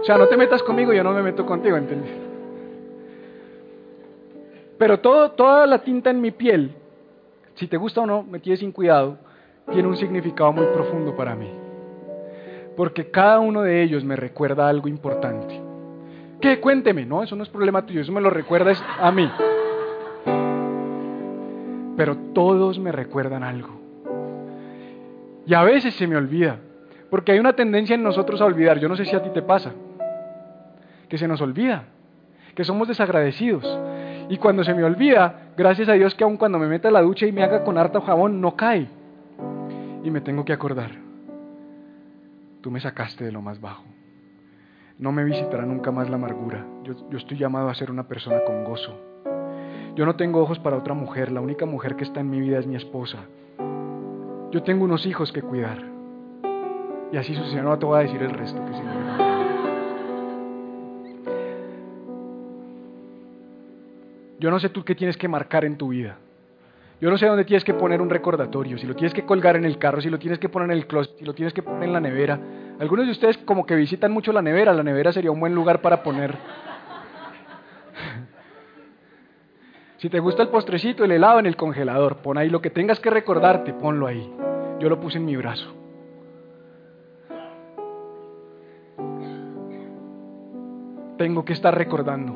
O sea, no te metas conmigo, yo no me meto contigo, ¿entiendes? Pero todo, toda la tinta en mi piel, si te gusta o no, me tienes sin cuidado, tiene un significado muy profundo para mí. Porque cada uno de ellos me recuerda algo importante. ¿Qué? Cuénteme. No, eso no es problema tuyo, eso me lo recuerdas a mí pero todos me recuerdan algo. Y a veces se me olvida, porque hay una tendencia en nosotros a olvidar. Yo no sé si a ti te pasa, que se nos olvida, que somos desagradecidos. Y cuando se me olvida, gracias a Dios que aun cuando me meta a la ducha y me haga con harta jabón, no cae. Y me tengo que acordar, tú me sacaste de lo más bajo. No me visitará nunca más la amargura. Yo, yo estoy llamado a ser una persona con gozo. Yo no tengo ojos para otra mujer, la única mujer que está en mi vida es mi esposa. Yo tengo unos hijos que cuidar. Y así sucede, no te voy a decir el resto que Yo no sé tú qué tienes que marcar en tu vida. Yo no sé dónde tienes que poner un recordatorio, si lo tienes que colgar en el carro, si lo tienes que poner en el closet, si lo tienes que poner en la nevera. Algunos de ustedes como que visitan mucho la nevera, la nevera sería un buen lugar para poner Si te gusta el postrecito, el helado en el congelador, pon ahí lo que tengas que recordarte, ponlo ahí. Yo lo puse en mi brazo. Tengo que estar recordando,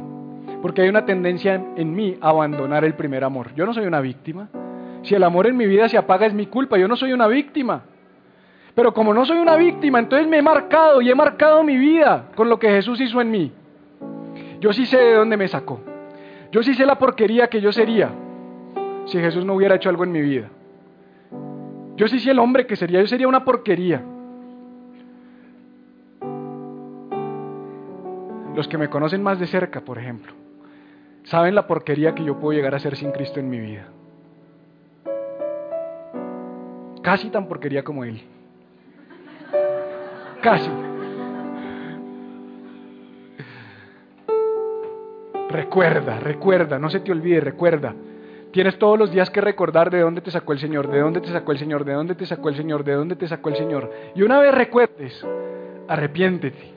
porque hay una tendencia en, mí a abandonar el primer amor. Yo no soy una víctima. Si el amor en mi vida se apaga es mi culpa, yo no soy una víctima. Pero como no soy una víctima, entonces me he marcado y he marcado mi vida con lo que Jesús hizo en mí. Yo sí sé de dónde me sacó. Yo sí sé la porquería que yo sería si Jesús no hubiera hecho algo en mi vida. Yo sí sé el hombre que sería, yo sería una porquería. Los que me conocen más de cerca, por ejemplo, saben la porquería que yo puedo llegar a ser sin Cristo en mi vida. Casi tan porquería como Él. Casi. Recuerda, recuerda, no se te olvide, recuerda. Tienes todos los días que recordar de dónde te sacó el Señor, de dónde te sacó el Señor, de dónde te sacó el Señor, de dónde te sacó el Señor. Y una vez recuerdes, arrepiéntete.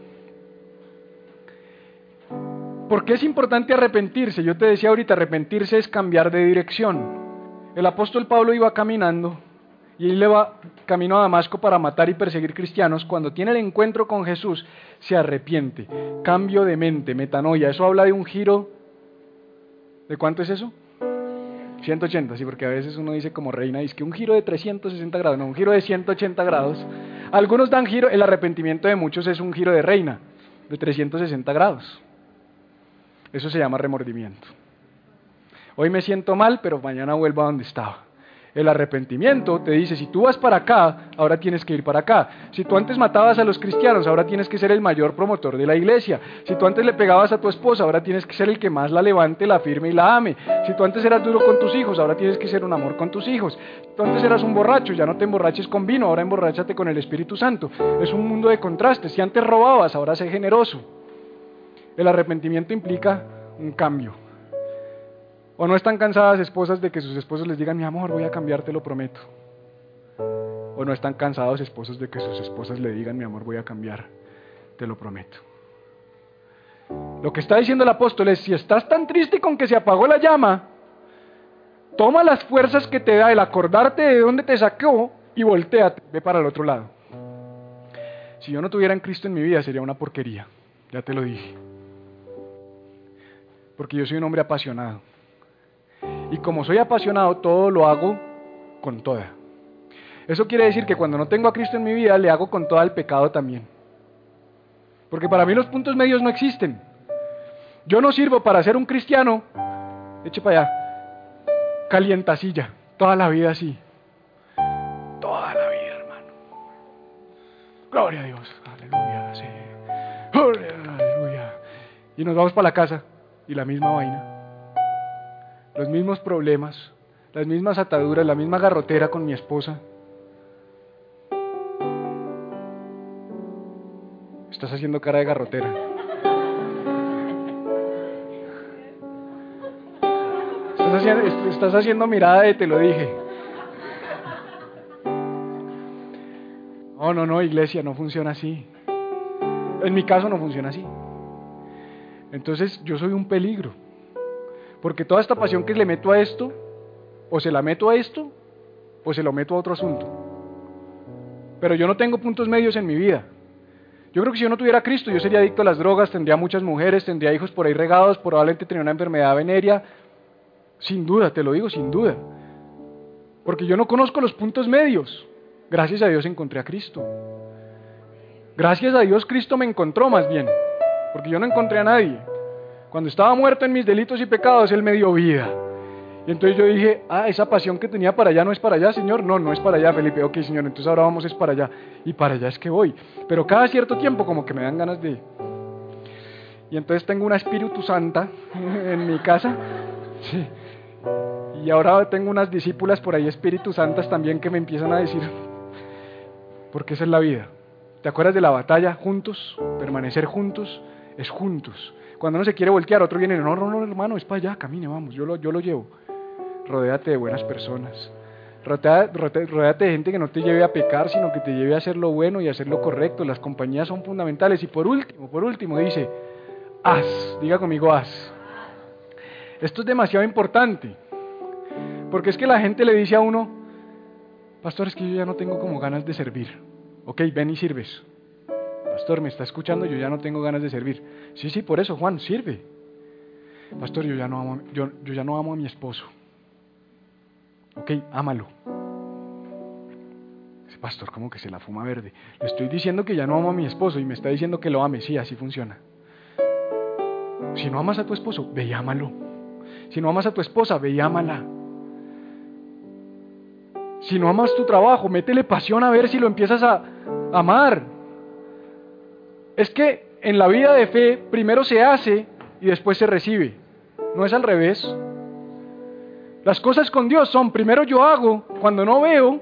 ¿Por qué es importante arrepentirse? Yo te decía ahorita, arrepentirse es cambiar de dirección. El apóstol Pablo iba caminando y él le va camino a Damasco para matar y perseguir cristianos. Cuando tiene el encuentro con Jesús, se arrepiente. Cambio de mente, metanoia. Eso habla de un giro. ¿De cuánto es eso? 180, sí, porque a veces uno dice como reina, dice que un giro de 360 grados, no, un giro de 180 grados. Algunos dan giro, el arrepentimiento de muchos es un giro de reina, de 360 grados. Eso se llama remordimiento. Hoy me siento mal, pero mañana vuelvo a donde estaba. El arrepentimiento te dice, si tú vas para acá, ahora tienes que ir para acá. Si tú antes matabas a los cristianos, ahora tienes que ser el mayor promotor de la iglesia. Si tú antes le pegabas a tu esposa, ahora tienes que ser el que más la levante, la firme y la ame. Si tú antes eras duro con tus hijos, ahora tienes que ser un amor con tus hijos. Si tú antes eras un borracho, ya no te emborraches con vino, ahora emborráchate con el Espíritu Santo. Es un mundo de contrastes. Si antes robabas, ahora sé generoso. El arrepentimiento implica un cambio. ¿O no están cansadas esposas de que sus esposos les digan, mi amor, voy a cambiar, te lo prometo? ¿O no están cansados esposos de que sus esposas le digan, mi amor, voy a cambiar, te lo prometo? Lo que está diciendo el apóstol es, si estás tan triste con que se apagó la llama, toma las fuerzas que te da el acordarte de dónde te sacó y volteate, ve para el otro lado. Si yo no tuviera en Cristo en mi vida sería una porquería, ya te lo dije. Porque yo soy un hombre apasionado. Y como soy apasionado, todo lo hago con toda. Eso quiere decir que cuando no tengo a Cristo en mi vida, le hago con toda el pecado también. Porque para mí los puntos medios no existen. Yo no sirvo para ser un cristiano, eche para allá, calientacilla, toda la vida así. Toda la vida, hermano. Gloria a Dios, aleluya, sí. aleluya. Y nos vamos para la casa y la misma vaina los mismos problemas, las mismas ataduras, la misma garrotera con mi esposa. Estás haciendo cara de garrotera. Estás haciendo, estás haciendo mirada de te lo dije. No, no, no, iglesia, no funciona así. En mi caso no funciona así. Entonces yo soy un peligro. Porque toda esta pasión que le meto a esto, o se la meto a esto, o se lo meto a otro asunto. Pero yo no tengo puntos medios en mi vida. Yo creo que si yo no tuviera a Cristo, yo sería adicto a las drogas, tendría muchas mujeres, tendría hijos por ahí regados, probablemente tendría una enfermedad venérea. Sin duda, te lo digo, sin duda. Porque yo no conozco los puntos medios. Gracias a Dios encontré a Cristo. Gracias a Dios Cristo me encontró más bien. Porque yo no encontré a nadie. Cuando estaba muerto en mis delitos y pecados, Él me dio vida. Y entonces yo dije, ah, esa pasión que tenía para allá no es para allá, Señor. No, no es para allá, Felipe. Ok, Señor, entonces ahora vamos es para allá. Y para allá es que voy. Pero cada cierto tiempo como que me dan ganas de... Y entonces tengo una Espíritu Santa en mi casa. Sí. Y ahora tengo unas discípulas por ahí, Espíritu Santas también, que me empiezan a decir, porque esa es la vida. ¿Te acuerdas de la batalla? Juntos, permanecer juntos, es juntos. Cuando uno se quiere voltear, otro viene, no, no, no, hermano, es para allá, camine, vamos, yo lo, yo lo llevo. Rodéate de buenas personas. Rodéate, de gente que no te lleve a pecar, sino que te lleve a hacer lo bueno y a hacer lo correcto. Las compañías son fundamentales. Y por último, por último, dice, haz, diga conmigo, haz. Esto es demasiado importante. Porque es que la gente le dice a uno, pastor, es que yo ya no tengo como ganas de servir. Ok, ven y sirves pastor, me está escuchando, yo ya no tengo ganas de servir. Sí, sí, por eso, Juan, sirve. Pastor, yo ya no amo, yo, yo ya no amo a mi esposo. Ok, ámalo. Pastor, ¿cómo que se la fuma verde? Le estoy diciendo que ya no amo a mi esposo y me está diciendo que lo ame. Sí, así funciona. Si no amas a tu esposo, ve y ámalo. Si no amas a tu esposa, ve y ámala. Si no amas tu trabajo, métele pasión a ver si lo empiezas a amar. Es que en la vida de fe primero se hace y después se recibe. No es al revés. Las cosas con Dios son primero yo hago cuando no veo,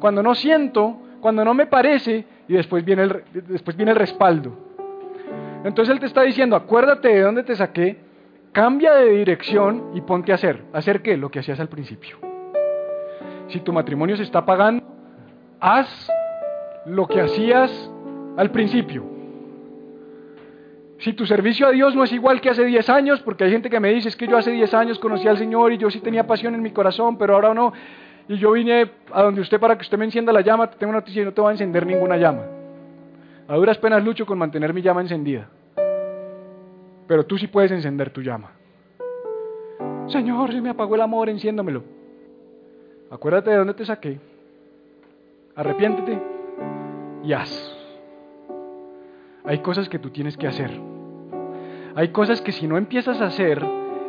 cuando no siento, cuando no me parece y después viene el, después viene el respaldo. Entonces Él te está diciendo, acuérdate de dónde te saqué Cambia de dirección y ponte a hacer. ¿Hacer qué? Lo que hacías al principio. Si tu matrimonio se está pagando, haz lo que hacías al principio. Si tu servicio a Dios no es igual que hace 10 años, porque hay gente que me dice, es que yo hace 10 años conocí al Señor y yo sí tenía pasión en mi corazón, pero ahora no, y yo vine a donde usted para que usted me encienda la llama, te tengo una noticia y no te va a encender ninguna llama. A duras penas lucho con mantener mi llama encendida. Pero tú sí puedes encender tu llama. Señor, se me apagó el amor, enciéndomelo. Acuérdate de dónde te saqué. Arrepiéntete y haz. Hay cosas que tú tienes que hacer. Hay cosas que si no empiezas a hacer,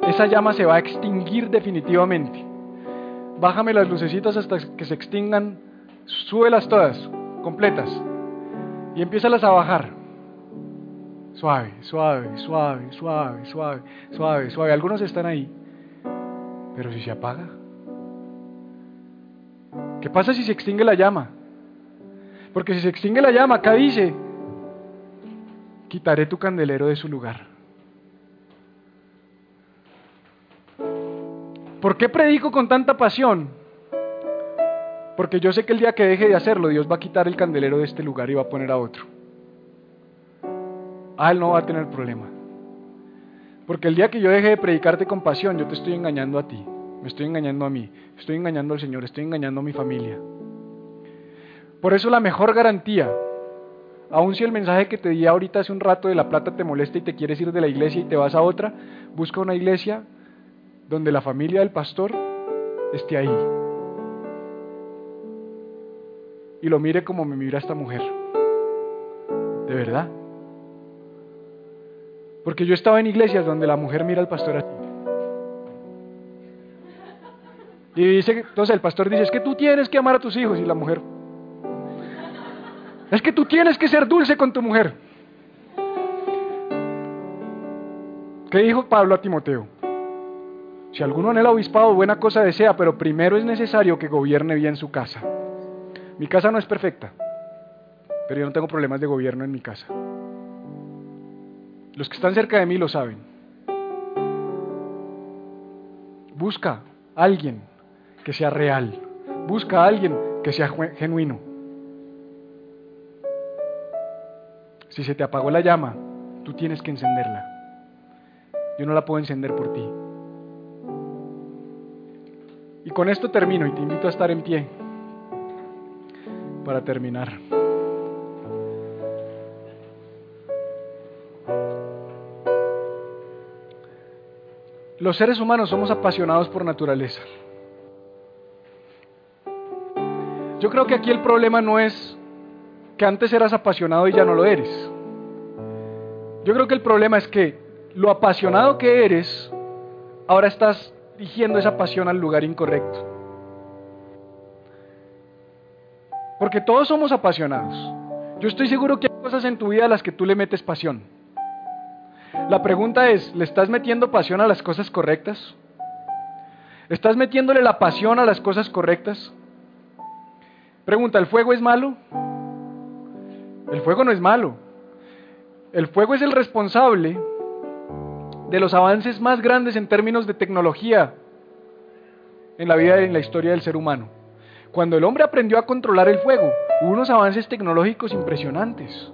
esa llama se va a extinguir definitivamente. Bájame las lucecitas hasta que se extingan, súbelas todas, completas, y empiézalas a bajar. Suave, suave, suave, suave, suave, suave, suave. Algunos están ahí, pero si se apaga, ¿qué pasa si se extingue la llama? Porque si se extingue la llama, acá dice, quitaré tu candelero de su lugar. ¿Por qué predico con tanta pasión? Porque yo sé que el día que deje de hacerlo, Dios va a quitar el candelero de este lugar y va a poner a otro. Ah, él no va a tener problema. Porque el día que yo deje de predicarte con pasión, yo te estoy engañando a ti, me estoy engañando a mí, estoy engañando al Señor, estoy engañando a mi familia. Por eso la mejor garantía, aun si el mensaje que te di ahorita hace un rato de la plata te molesta y te quieres ir de la iglesia y te vas a otra, busca una iglesia donde la familia del pastor esté ahí. Y lo mire como me mira esta mujer. De verdad. Porque yo estaba en iglesias donde la mujer mira al pastor así. Y dice, entonces el pastor dice, es que tú tienes que amar a tus hijos y la mujer. Es que tú tienes que ser dulce con tu mujer. ¿Qué dijo Pablo a Timoteo? Si alguno anhela obispado, buena cosa desea, pero primero es necesario que gobierne bien su casa. Mi casa no es perfecta, pero yo no tengo problemas de gobierno en mi casa. Los que están cerca de mí lo saben. Busca a alguien que sea real. Busca a alguien que sea genuino. Si se te apagó la llama, tú tienes que encenderla. Yo no la puedo encender por ti. Y con esto termino y te invito a estar en pie para terminar. Los seres humanos somos apasionados por naturaleza. Yo creo que aquí el problema no es que antes eras apasionado y ya no lo eres. Yo creo que el problema es que lo apasionado que eres, ahora estás dirigiendo esa pasión al lugar incorrecto. Porque todos somos apasionados. Yo estoy seguro que hay cosas en tu vida a las que tú le metes pasión. La pregunta es, ¿le estás metiendo pasión a las cosas correctas? ¿Estás metiéndole la pasión a las cosas correctas? Pregunta, ¿el fuego es malo? El fuego no es malo. El fuego es el responsable de los avances más grandes en términos de tecnología en la vida y en la historia del ser humano. Cuando el hombre aprendió a controlar el fuego, hubo unos avances tecnológicos impresionantes.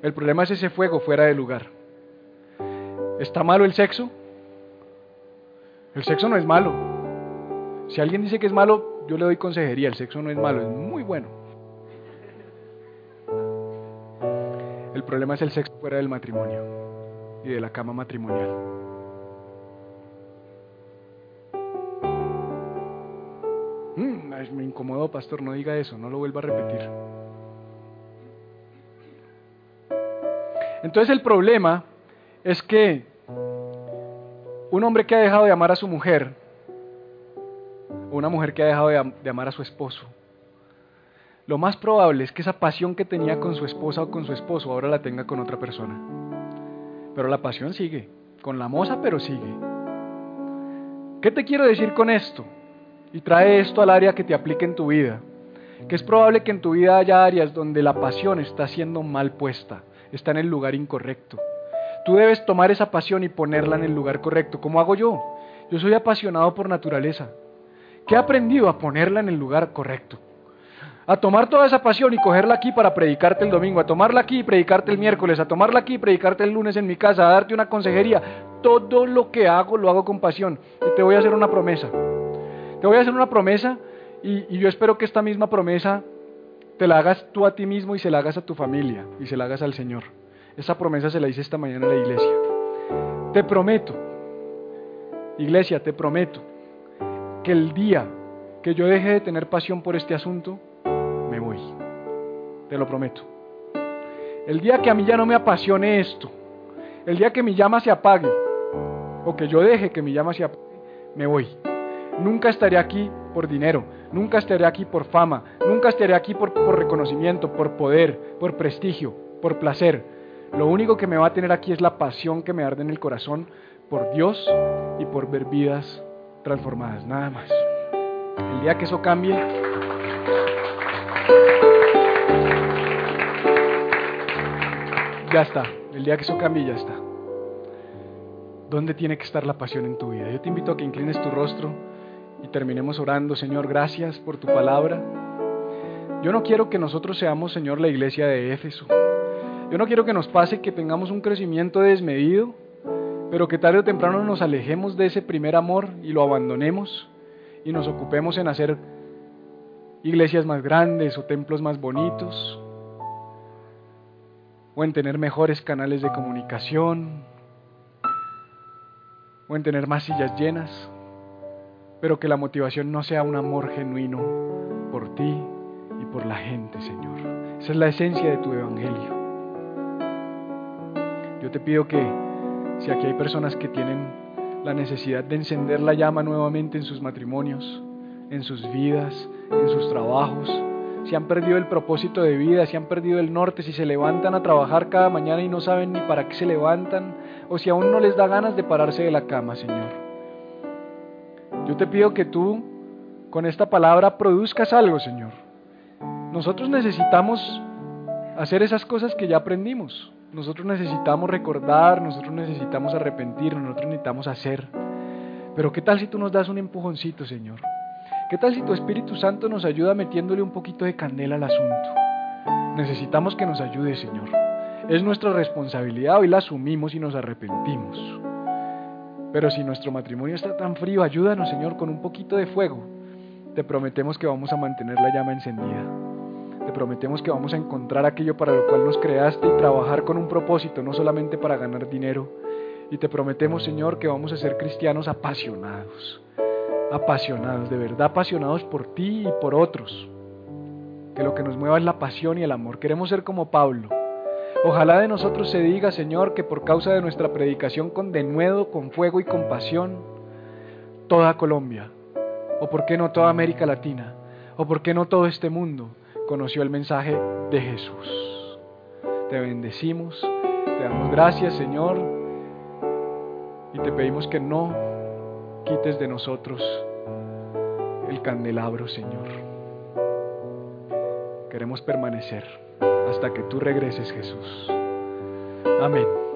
El problema es ese fuego fuera de lugar. ¿Está malo el sexo? El sexo no es malo. Si alguien dice que es malo, yo le doy consejería. El sexo no es malo, es muy bueno. El problema es el sexo fuera del matrimonio y de la cama matrimonial. Mm, me incomodó, pastor, no diga eso, no lo vuelva a repetir. Entonces el problema es que un hombre que ha dejado de amar a su mujer, o una mujer que ha dejado de, de amar a su esposo, lo más probable es que esa pasión que tenía con su esposa o con su esposo ahora la tenga con otra persona. Pero la pasión sigue, con la moza, pero sigue. ¿Qué te quiero decir con esto? Y trae esto al área que te aplique en tu vida. Que es probable que en tu vida haya áreas donde la pasión está siendo mal puesta, está en el lugar incorrecto. Tú debes tomar esa pasión y ponerla en el lugar correcto. ¿Cómo hago yo? Yo soy apasionado por naturaleza. ¿Qué he aprendido? A ponerla en el lugar correcto. A tomar toda esa pasión y cogerla aquí para predicarte el domingo, a tomarla aquí y predicarte el miércoles, a tomarla aquí y predicarte el lunes en mi casa, a darte una consejería. Todo lo que hago lo hago con pasión. Y te voy a hacer una promesa. Te voy a hacer una promesa y, yo espero que esta misma promesa te la hagas tú a ti mismo y se la hagas a tu familia y se la hagas al Señor. Esa promesa se la hice esta mañana a la iglesia. Te prometo, iglesia, te prometo que el día que yo deje de tener pasión por este asunto. Te lo prometo. El día que a mí ya no me apasione esto, el día que mi llama se apague, o que yo deje que mi llama se apague, me voy. Nunca estaré aquí por dinero, nunca estaré aquí por fama, nunca estaré aquí por, por reconocimiento, por poder, por prestigio, por placer. Lo único que me va a tener aquí es la pasión que me arde en el corazón por Dios y por ver vidas transformadas, nada más. El día que eso cambie, ya está. El día que eso cambie, ya está. ¿Dónde tiene que estar la pasión en tu vida? Yo te invito a que inclines tu rostro y terminemos orando. Señor, gracias por tu palabra. Yo no quiero que nosotros seamos, Señor, la iglesia de Éfeso. Yo no quiero que nos pase que tengamos un crecimiento desmedido, pero que tarde o temprano nos alejemos de ese primer amor y lo abandonemos y nos ocupemos en hacer iglesias más grandes o templos más bonitos, o en tener mejores canales de comunicación, o en tener más sillas llenas, pero que la motivación no sea un amor genuino por ti y por la gente, Señor. Esa es la esencia de tu evangelio. Yo te pido que si aquí hay personas que tienen la necesidad de encender la llama nuevamente en sus matrimonios, en sus vidas, en sus trabajos, si han perdido el propósito de vida, si han perdido el norte, si se levantan a trabajar cada mañana y no saben ni para qué se levantan, o si aún no les da ganas de pararse de la cama, Señor. Yo te pido que tú con esta palabra produzcas algo, Señor. Nosotros necesitamos hacer esas cosas que ya aprendimos. Nosotros necesitamos recordar, nosotros necesitamos arrepentirnos, nosotros necesitamos hacer. Pero ¿qué tal si tú nos das un empujoncito, Señor? ¿Qué tal si tu Espíritu Santo nos ayuda metiéndole un poquito de candela al asunto? Necesitamos que nos ayude, Señor. Es nuestra responsabilidad, hoy la asumimos y nos arrepentimos. Pero si nuestro matrimonio está tan frío, ayúdanos, Señor, con un poquito de fuego. Te prometemos que vamos a mantener la llama encendida. Te prometemos que vamos a encontrar aquello para lo cual nos creaste y trabajar con un propósito, no solamente para ganar dinero. Y te prometemos, Señor, que vamos a ser cristianos apasionados. Apasionados, de verdad apasionados por ti y por otros. Que lo que nos mueva es la pasión y el amor. Queremos ser como Pablo. Ojalá de nosotros se diga, Señor, que por causa de nuestra predicación con denuedo, con fuego y con pasión, toda Colombia, o por qué no toda América Latina, o por qué no todo este mundo, conoció el mensaje de Jesús. Te bendecimos, te damos gracias Señor y te pedimos que no quites de nosotros el candelabro Señor. Queremos permanecer hasta que tú regreses Jesús. Amén.